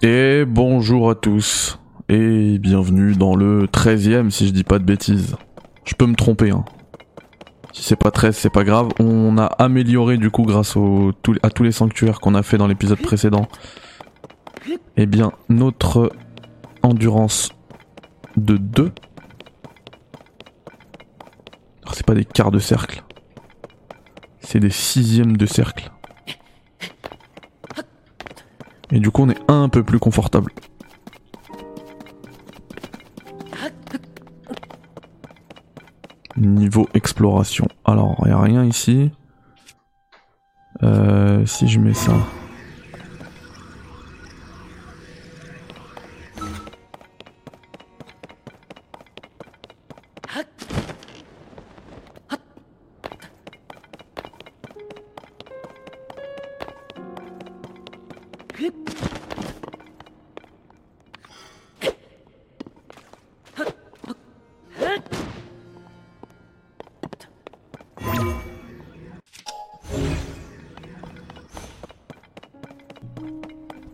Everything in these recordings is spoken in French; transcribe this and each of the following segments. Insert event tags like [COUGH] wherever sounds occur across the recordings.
Et bonjour à tous. Et bienvenue dans le 13ème si je dis pas de bêtises. Je peux me tromper hein. Si c'est pas 13, c'est pas grave. On a amélioré du coup grâce à tous les sanctuaires qu'on a fait dans l'épisode précédent. Eh bien, notre endurance de 2. Alors c'est pas des quarts de cercle. C'est des sixièmes de cercle. Et du coup on est un peu plus confortable. Niveau exploration. Alors, il a rien ici. Euh, si je mets ça.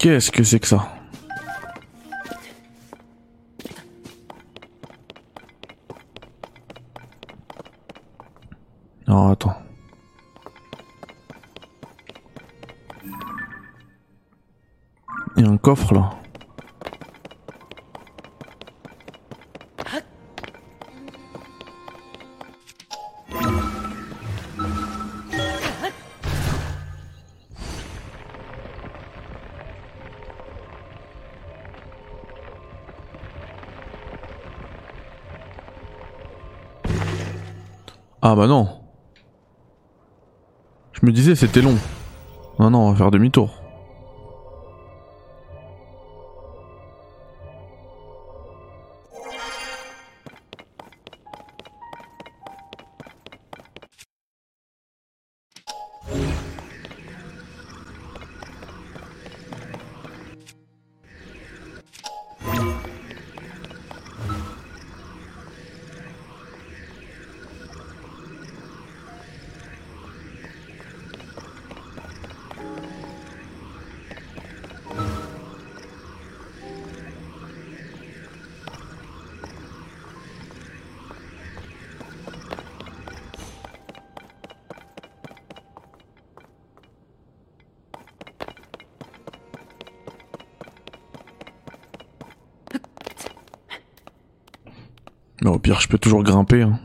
Qu'est-ce que c'est que ça? Non, attends. Il y a un coffre là. Je me disais c'était long. Non non, on va faire demi-tour. Je peux toujours grimper. Hein.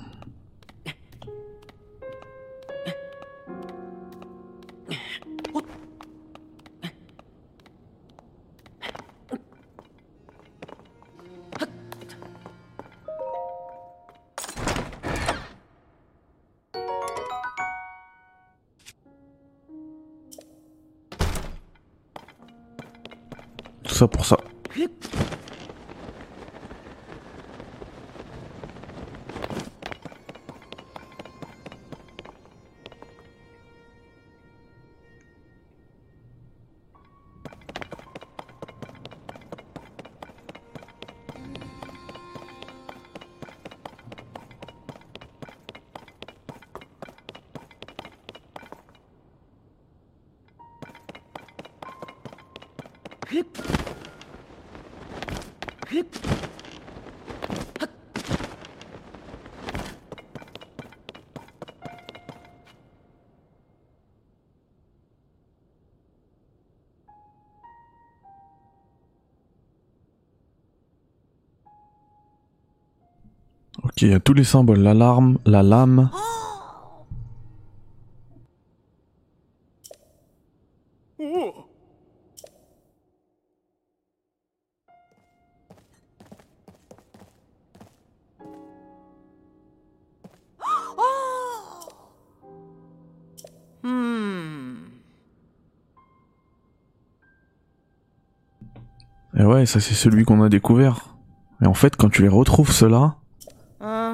Ça pour ça. Il y a tous les symboles, l'alarme, la lame. Et ouais, ça c'est celui qu'on a découvert. Mais en fait, quand tu les retrouves ceux-là,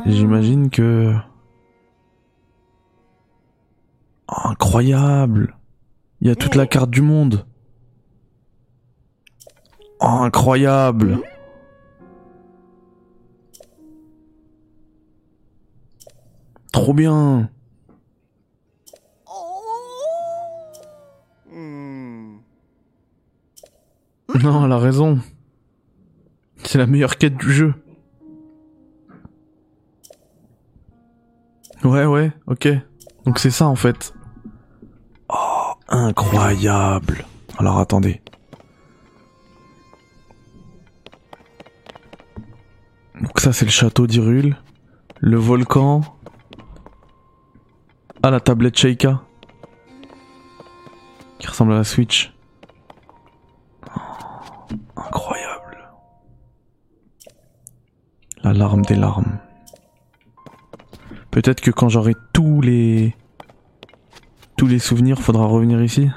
j'imagine que... Oh, incroyable. Il y a toute la carte du monde. Oh, incroyable. Trop bien. Non, elle a raison. C'est la meilleure quête du jeu. Ouais, ouais, ok. Donc c'est ça en fait. Oh, incroyable. Alors attendez. Donc ça c'est le château d'Irul. Le volcan. Ah la tablette Sheikah. Qui ressemble à la Switch. Oh, incroyable. La larme des larmes. Peut-être que quand j'aurai tous les tous les souvenirs, faudra revenir ici.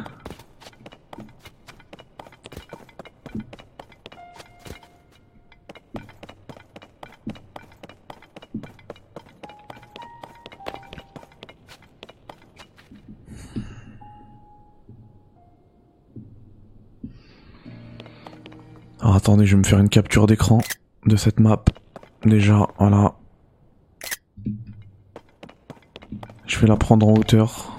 Alors attendez, je vais me faire une capture d'écran de cette map. Déjà, voilà. Je vais la prendre en hauteur.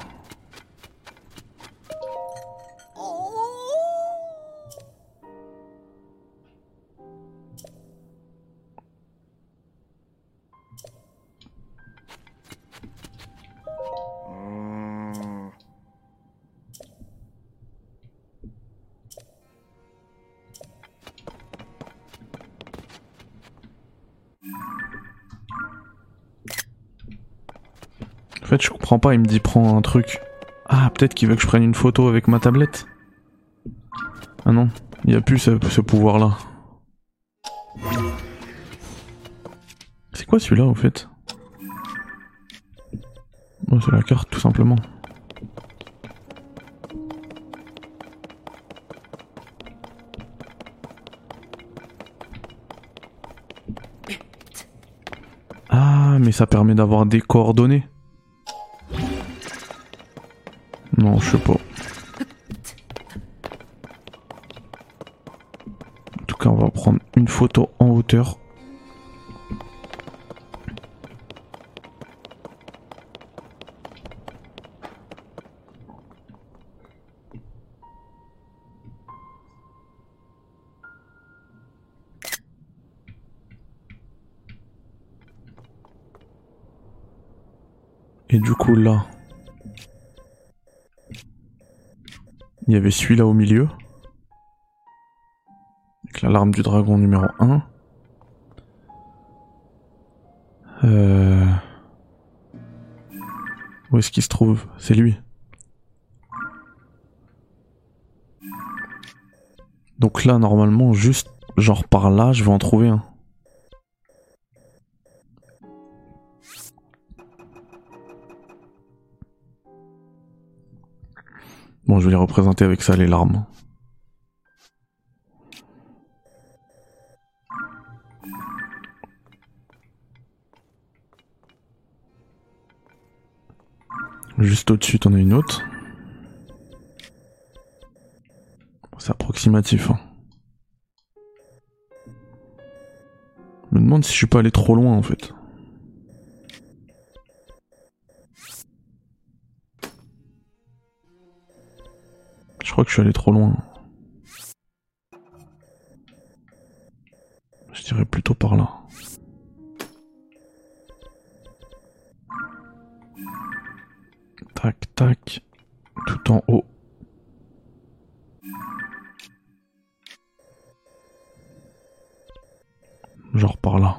Pas, il me dit prends un truc. Ah, peut-être qu'il veut que je prenne une photo avec ma tablette. Ah non, il n'y a plus ce, ce pouvoir-là. C'est quoi celui-là, au fait? Oh, C'est la carte, tout simplement. Ah, mais ça permet d'avoir des coordonnées. Je sais pas. En tout cas, on va prendre une photo en hauteur. Et du coup là, il y avait celui-là au milieu. Avec l'alarme du dragon numéro 1. Euh... Où est-ce qu'il se trouve? C'est lui. Donc là, normalement, juste genre par là, je vais en trouver un. Je vais les représenter avec ça, les larmes. Juste au-dessus, t'en as une autre. C'est approximatif. Hein. Je me demande si je suis pas allé trop loin en fait. Je crois que je suis allé trop loin. Je dirais plutôt par là. Tac, tac. Tout en haut. Genre par là.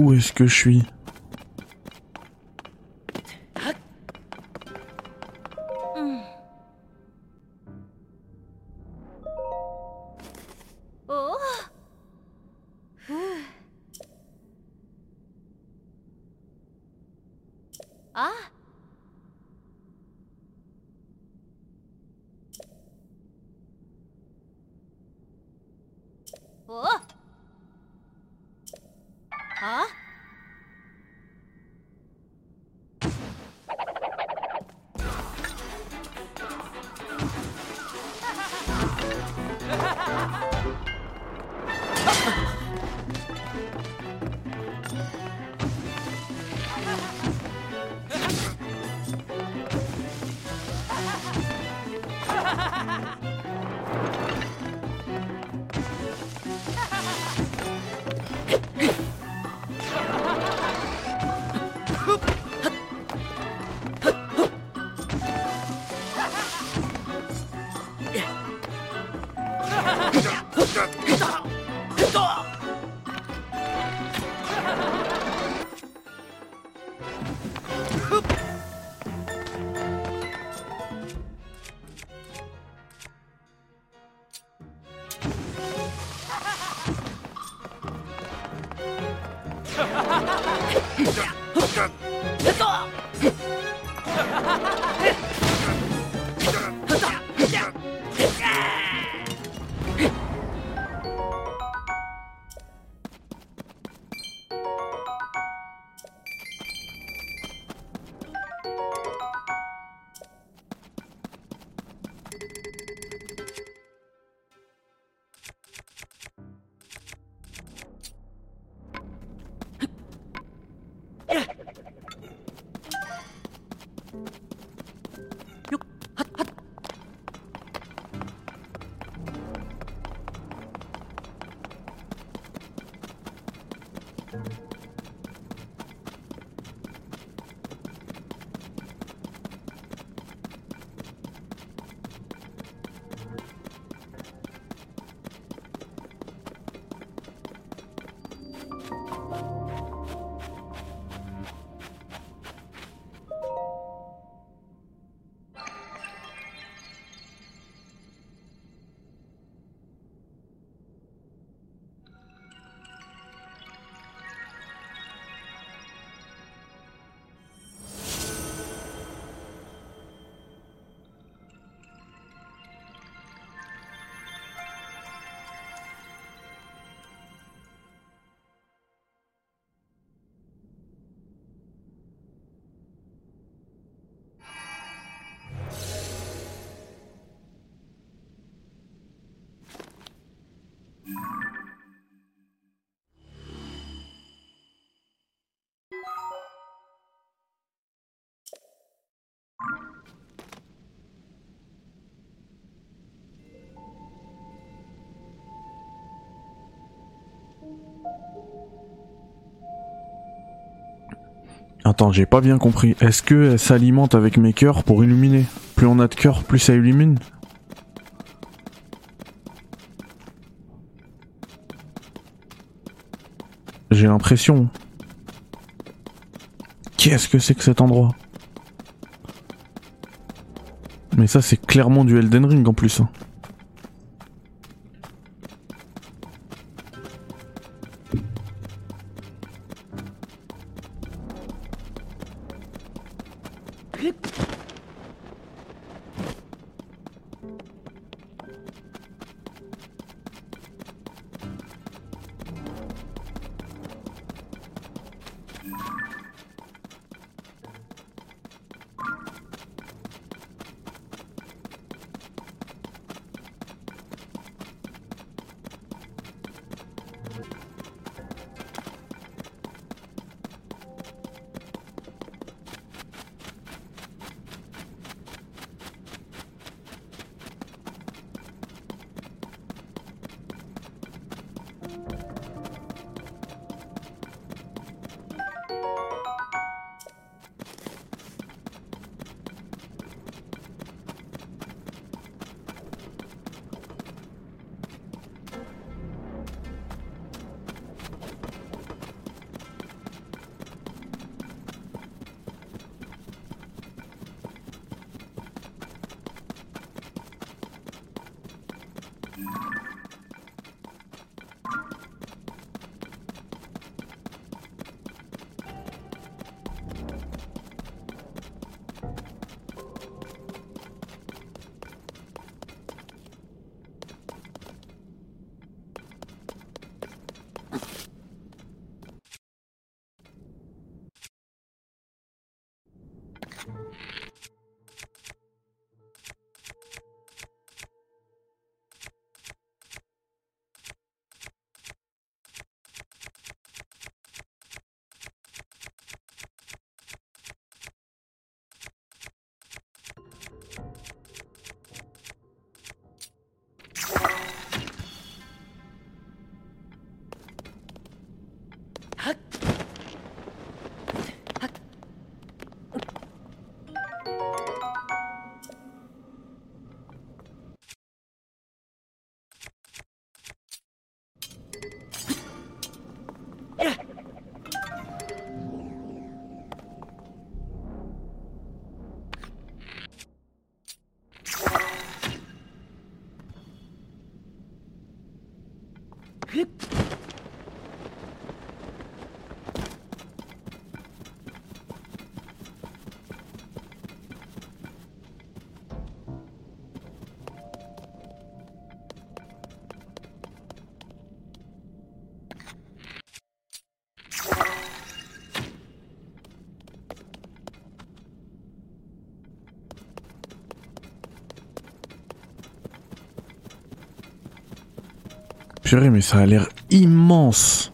Où est-ce que je suis? 我杀我杀 Attends, j'ai pas bien compris. Est-ce que elle s'alimente avec mes cœurs pour illuminer Plus on a de cœurs, plus ça illumine J'ai l'impression. Qu'est-ce que c'est que cet endroit? Mais ça, c'est clairement du Elden Ring en plus. Hein. Mais ça a l'air immense.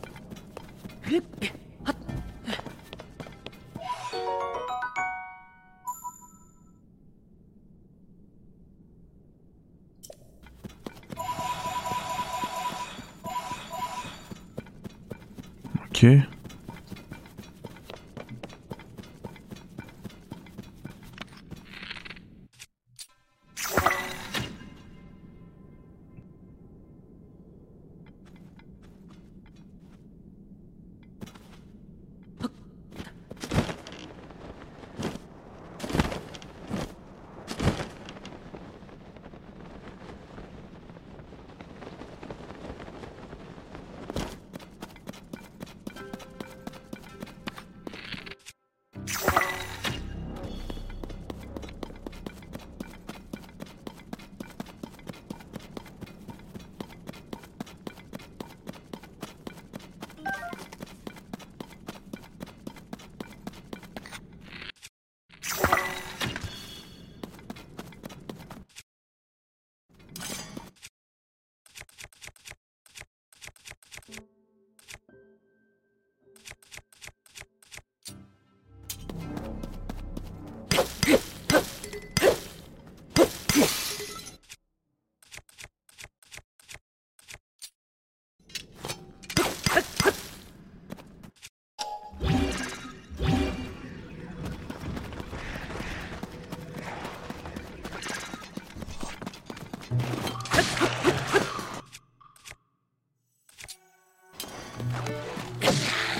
Ok.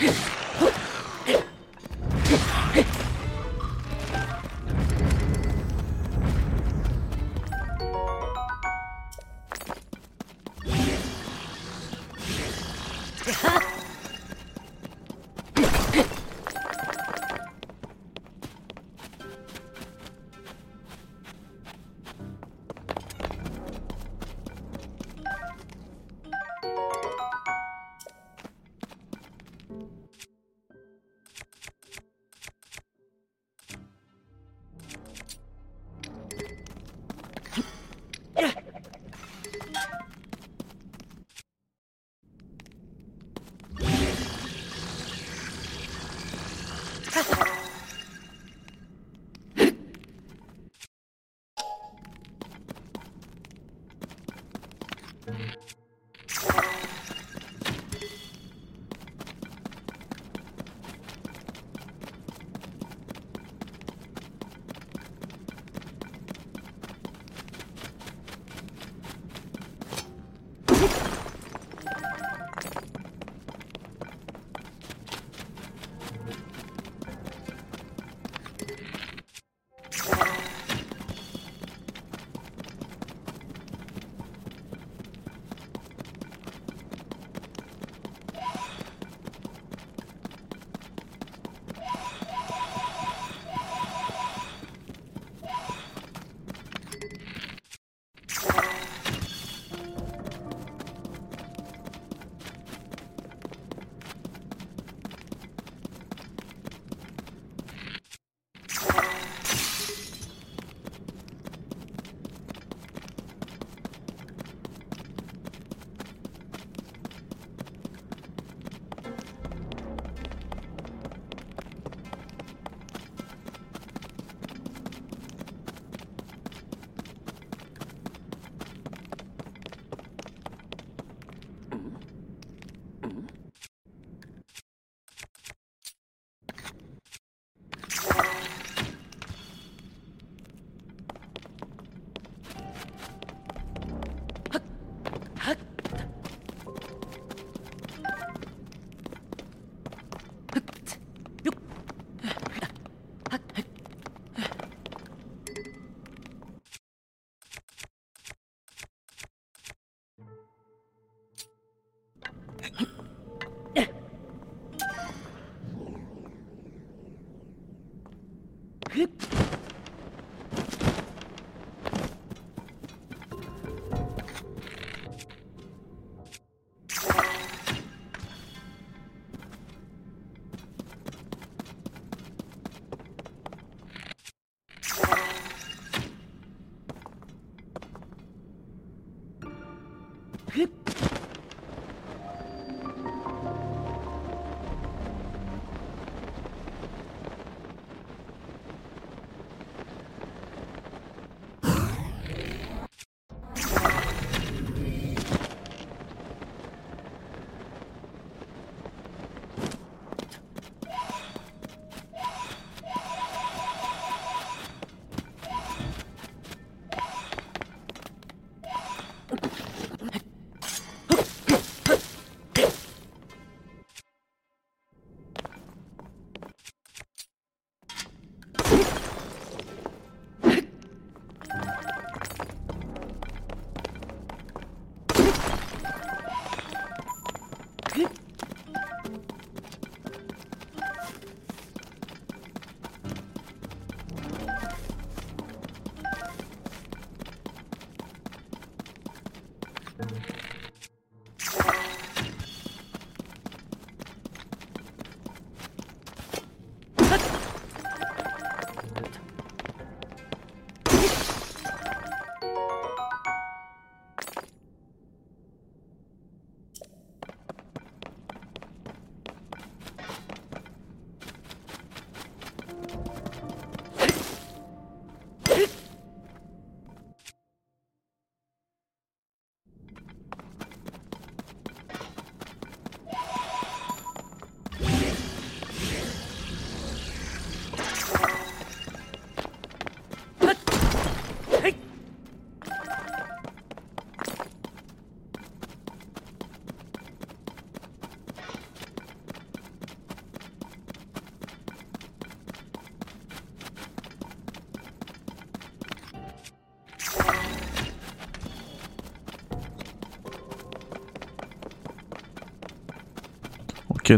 Okay. [LAUGHS]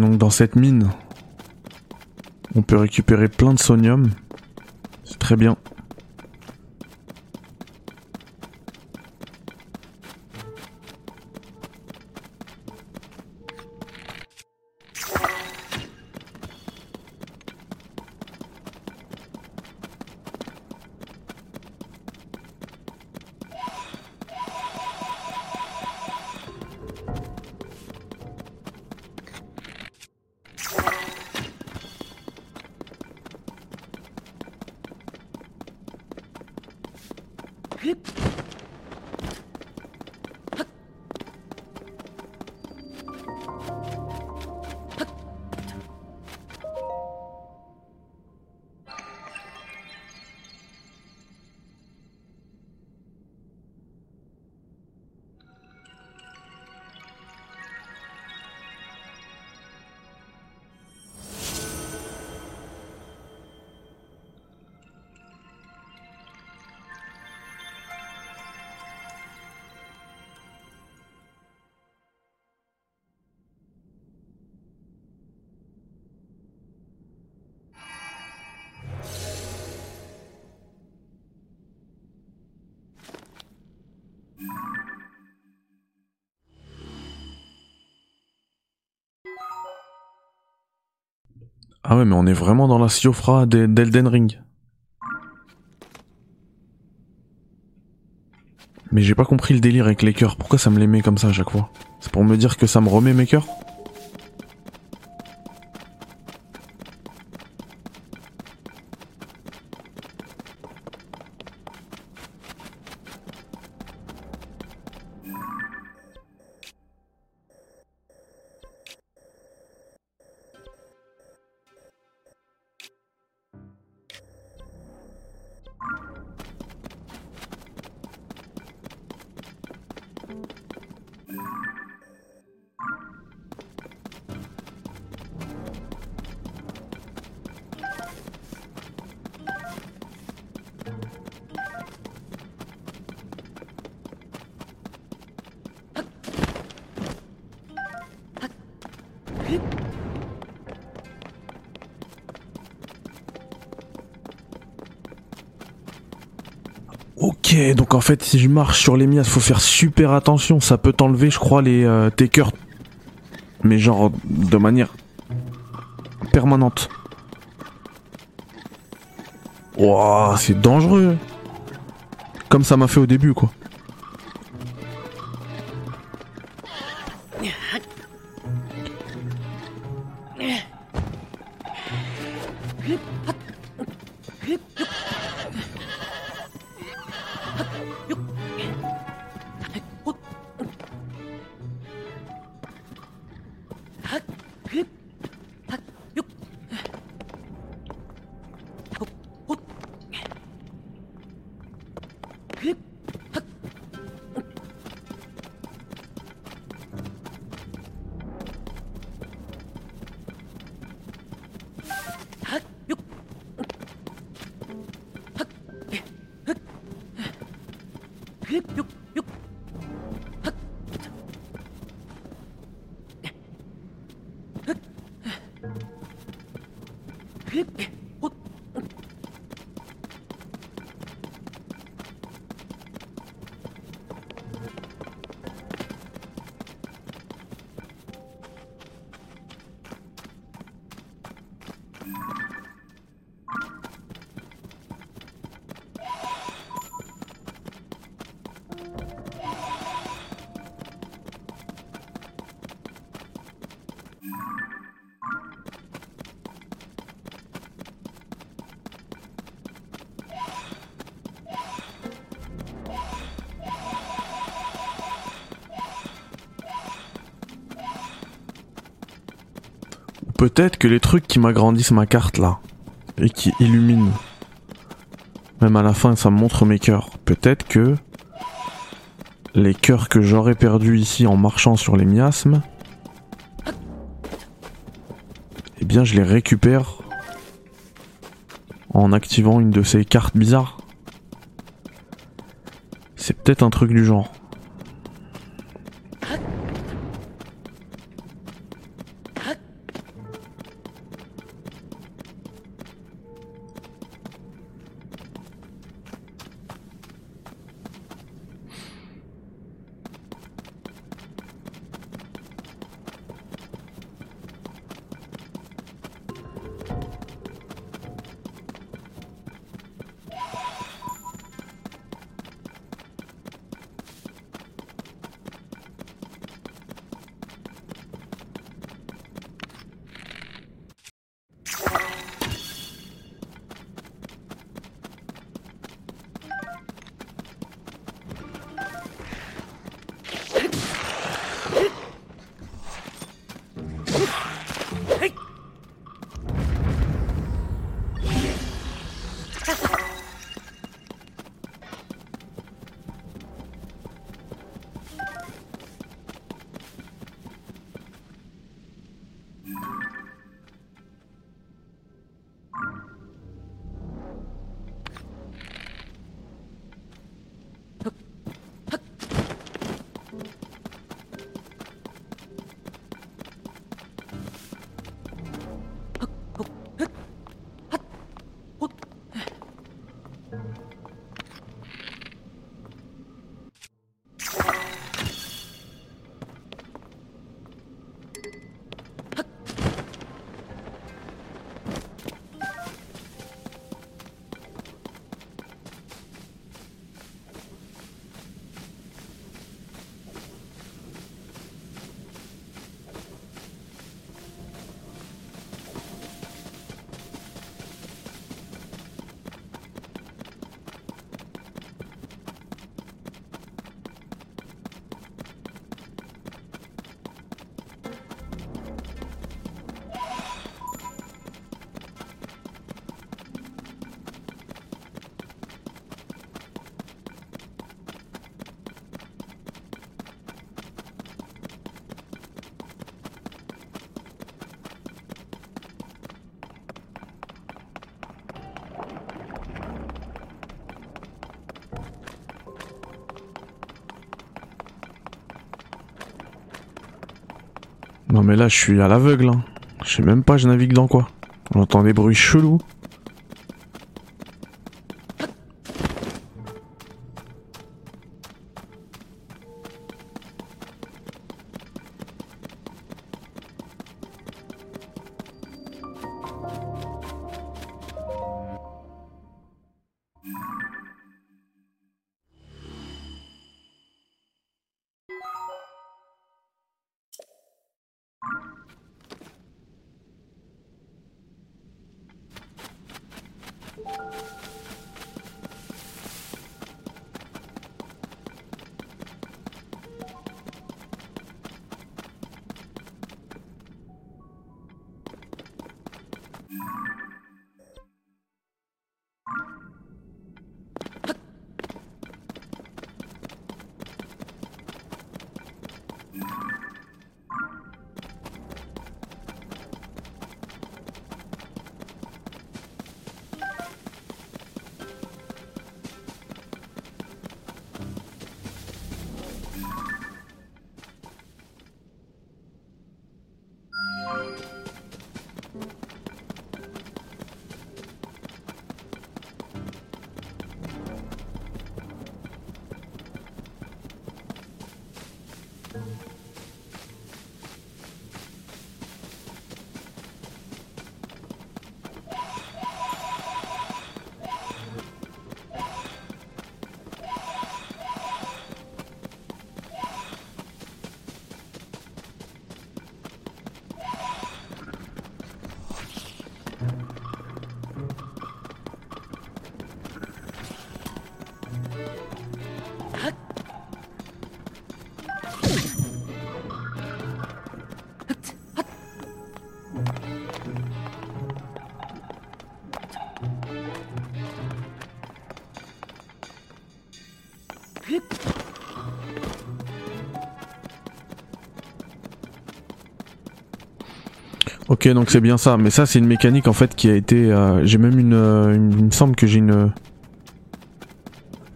donc dans cette mine, on peut récupérer plein de sonium. C'est très bien. Ah ouais, mais on est vraiment dans la Siofra d'Elden Ring. Mais j'ai pas compris le délire avec les cœurs. Pourquoi ça me les met comme ça à chaque fois? C'est pour me dire que ça me remet mes cœurs? Donc en fait, si je marche sur les mias, faut faire super attention. Ça peut t'enlever, je crois, les euh, tes cœurs. Mais genre de manière permanente. Wouah, c'est dangereux. Comme ça m'a fait au début, quoi. Hup. Peut-être que les trucs qui m'agrandissent ma carte là, et qui illuminent, même à la fin ça me montre mes cœurs, peut-être que les cœurs que j'aurais perdus ici en marchant sur les miasmes, eh bien je les récupère en activant une de ces cartes bizarres. C'est peut-être un truc du genre. Non mais là je suis à l'aveugle. Hein. Je sais même pas je navigue dans quoi. On entend des bruits chelous. Ok, donc c'est bien ça. Mais ça, c'est une mécanique en fait qui a été. Euh, j'ai même euh, une, Il me semble que j'ai une.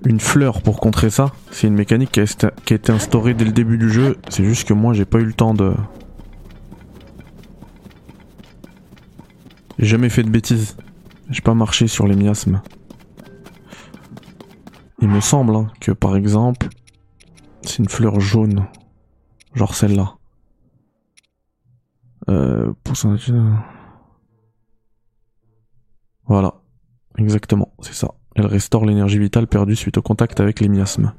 Une fleur pour contrer ça. C'est une mécanique qui a, qui a été instaurée dès le début du jeu. C'est juste que moi, j'ai pas eu le temps de. J'ai jamais fait de bêtises. J'ai pas marché sur les miasmes. Il me semble hein, que par exemple, c'est une fleur jaune. Genre celle-là. Euh, voilà, exactement, c'est ça. Elle restaure l'énergie vitale perdue suite au contact avec les miasmes.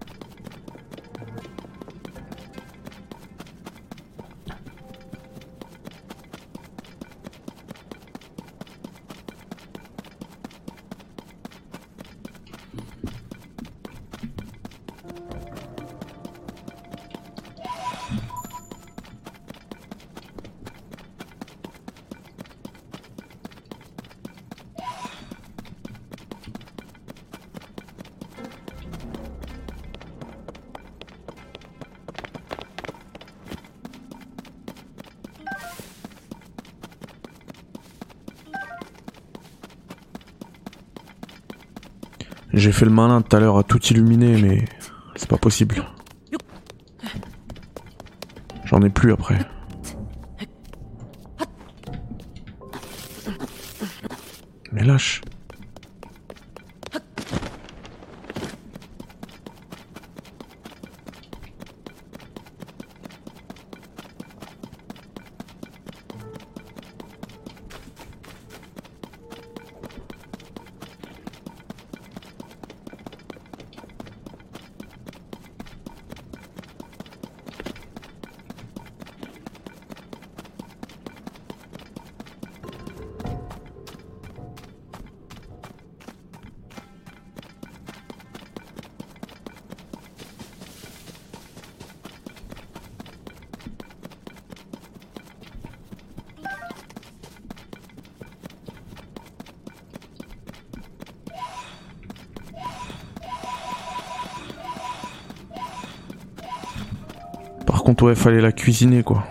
J'ai fait le malin tout à l'heure à tout illuminer, mais c'est pas possible. J'en ai plus après. Mais lâche. Contre, ouais, fallait la cuisiner, quoi.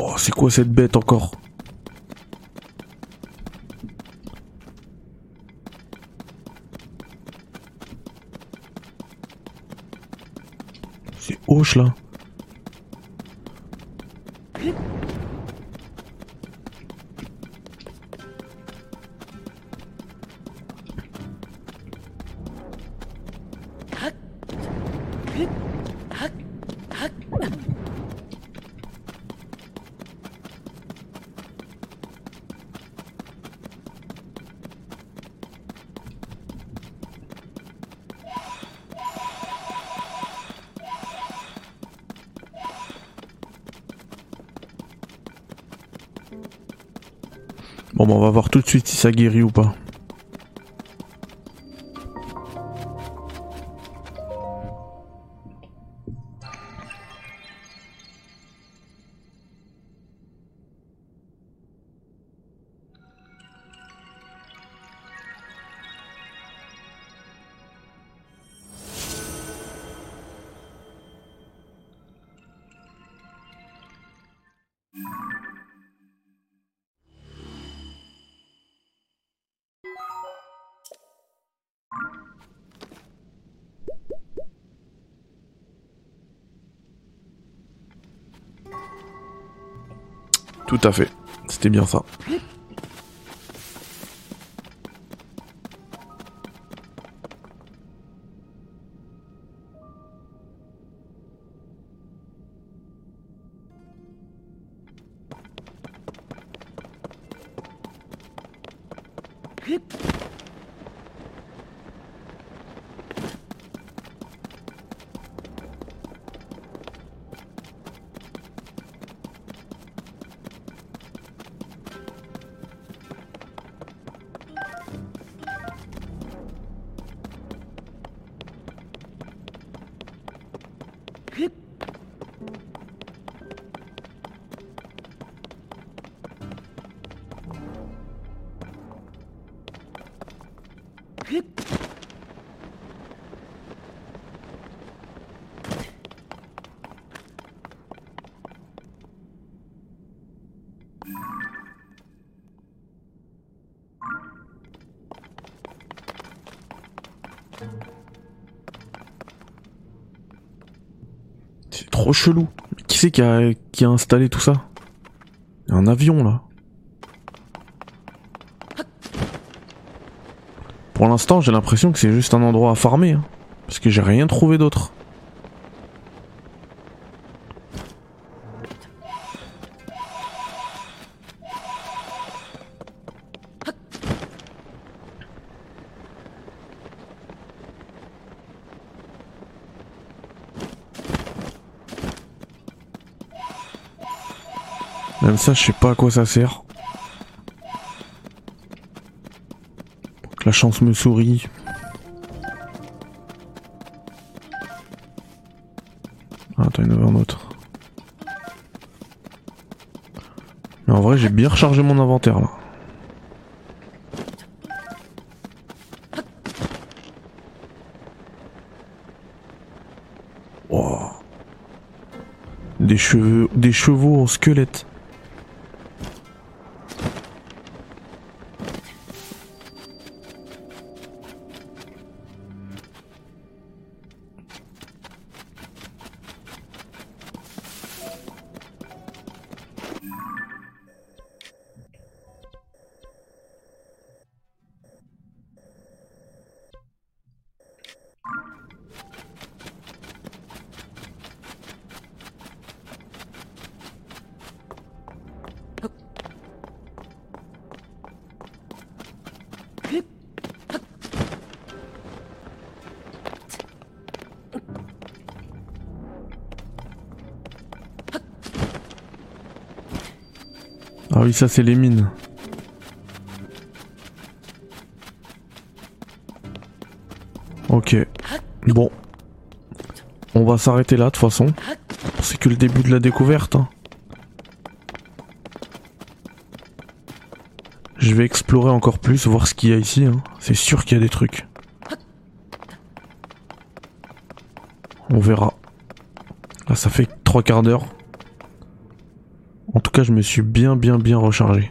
Wow, c'est quoi cette bête encore C'est hoche là. Bon, on va voir tout de suite si ça guérit ou pas. Tout à fait. C'était bien ça. Chelou. Qui c'est qui a, installé tout ça? Un avion là. Pour l'instant, j'ai l'impression que c'est juste un endroit à farmer. hein, parce que j'ai rien trouvé d'autre. Ça, je sais pas à quoi ça sert. Que la chance me sourit. Ah, attends, il y en avait un autre. Mais en vrai, j'ai bien rechargé mon inventaire là. Des cheveux, des chevaux en squelette. Ah oui, ça c'est les mines. Ok. Bon. On va s'arrêter là de toute façon. C'est que le début de la découverte. hein. Je vais explorer encore plus, voir ce qu'il y a ici. hein. C'est sûr qu'il y a des trucs. On verra. Là, ça fait trois quarts d'heure. Je me suis bien, bien, bien rechargé.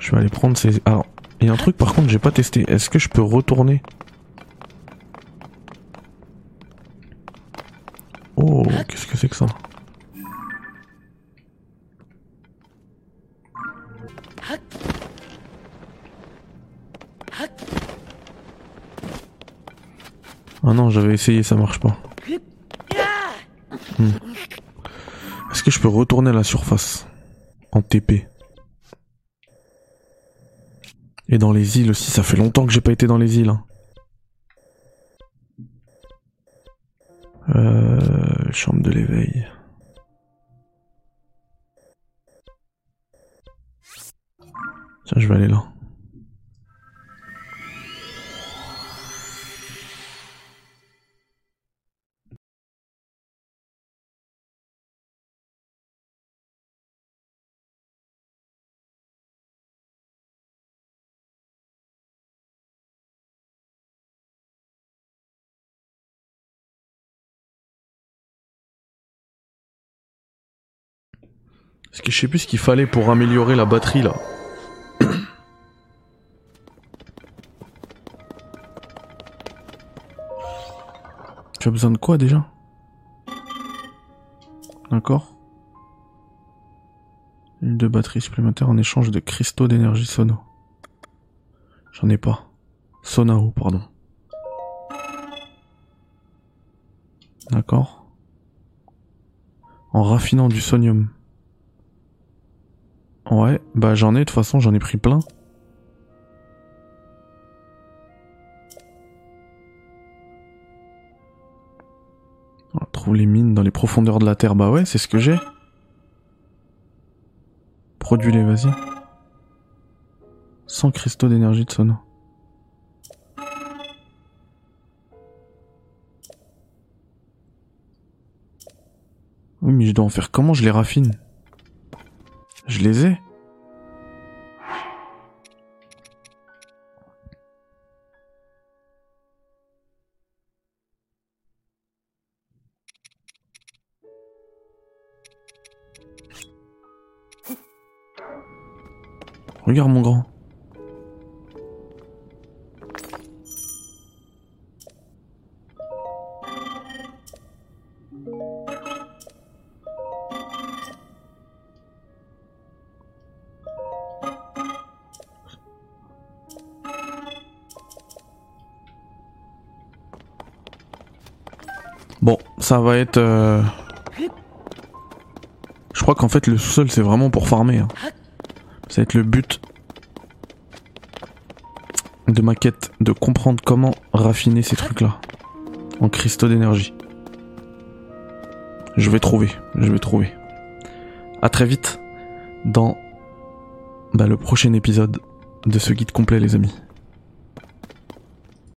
Je vais aller prendre ces... Alors, il y a un truc par contre, j'ai pas testé. Est-ce que je peux retourner? Oh, qu'est-ce que c'est que ça? Ah non, j'avais essayé, ça marche pas. Hmm. Peux retourner à la surface En TP Et dans les îles aussi, ça fait longtemps que j'ai pas été dans les îles. hein. Euh, chambre de l'éveil. Tiens, je vais aller là. Parce que je sais plus ce qu'il fallait pour améliorer la batterie là. [COUGHS] tu as besoin de quoi déjà? D'accord. Une de batterie supplémentaire en échange de cristaux d'énergie sono. J'en ai pas. Sonao, pardon. D'accord? En raffinant du sonium. Ouais, bah j'en ai, de toute façon j'en ai pris plein. On trouve les mines dans les profondeurs de la Terre, bah ouais, c'est ce que j'ai. Produis-les, vas-y. 100 cristaux d'énergie de sono. Oui, mais je dois en faire comment? Je les raffine Je les ai Regarde mon grand. Être... euh, Je crois qu'en fait le sous-sol c'est vraiment pour farmer. hein. Ça va être le but de ma quête, de comprendre comment raffiner ces trucs-là en cristaux d'énergie. Je vais trouver, je vais trouver. À très vite dans bah, le prochain épisode de ce guide complet les amis.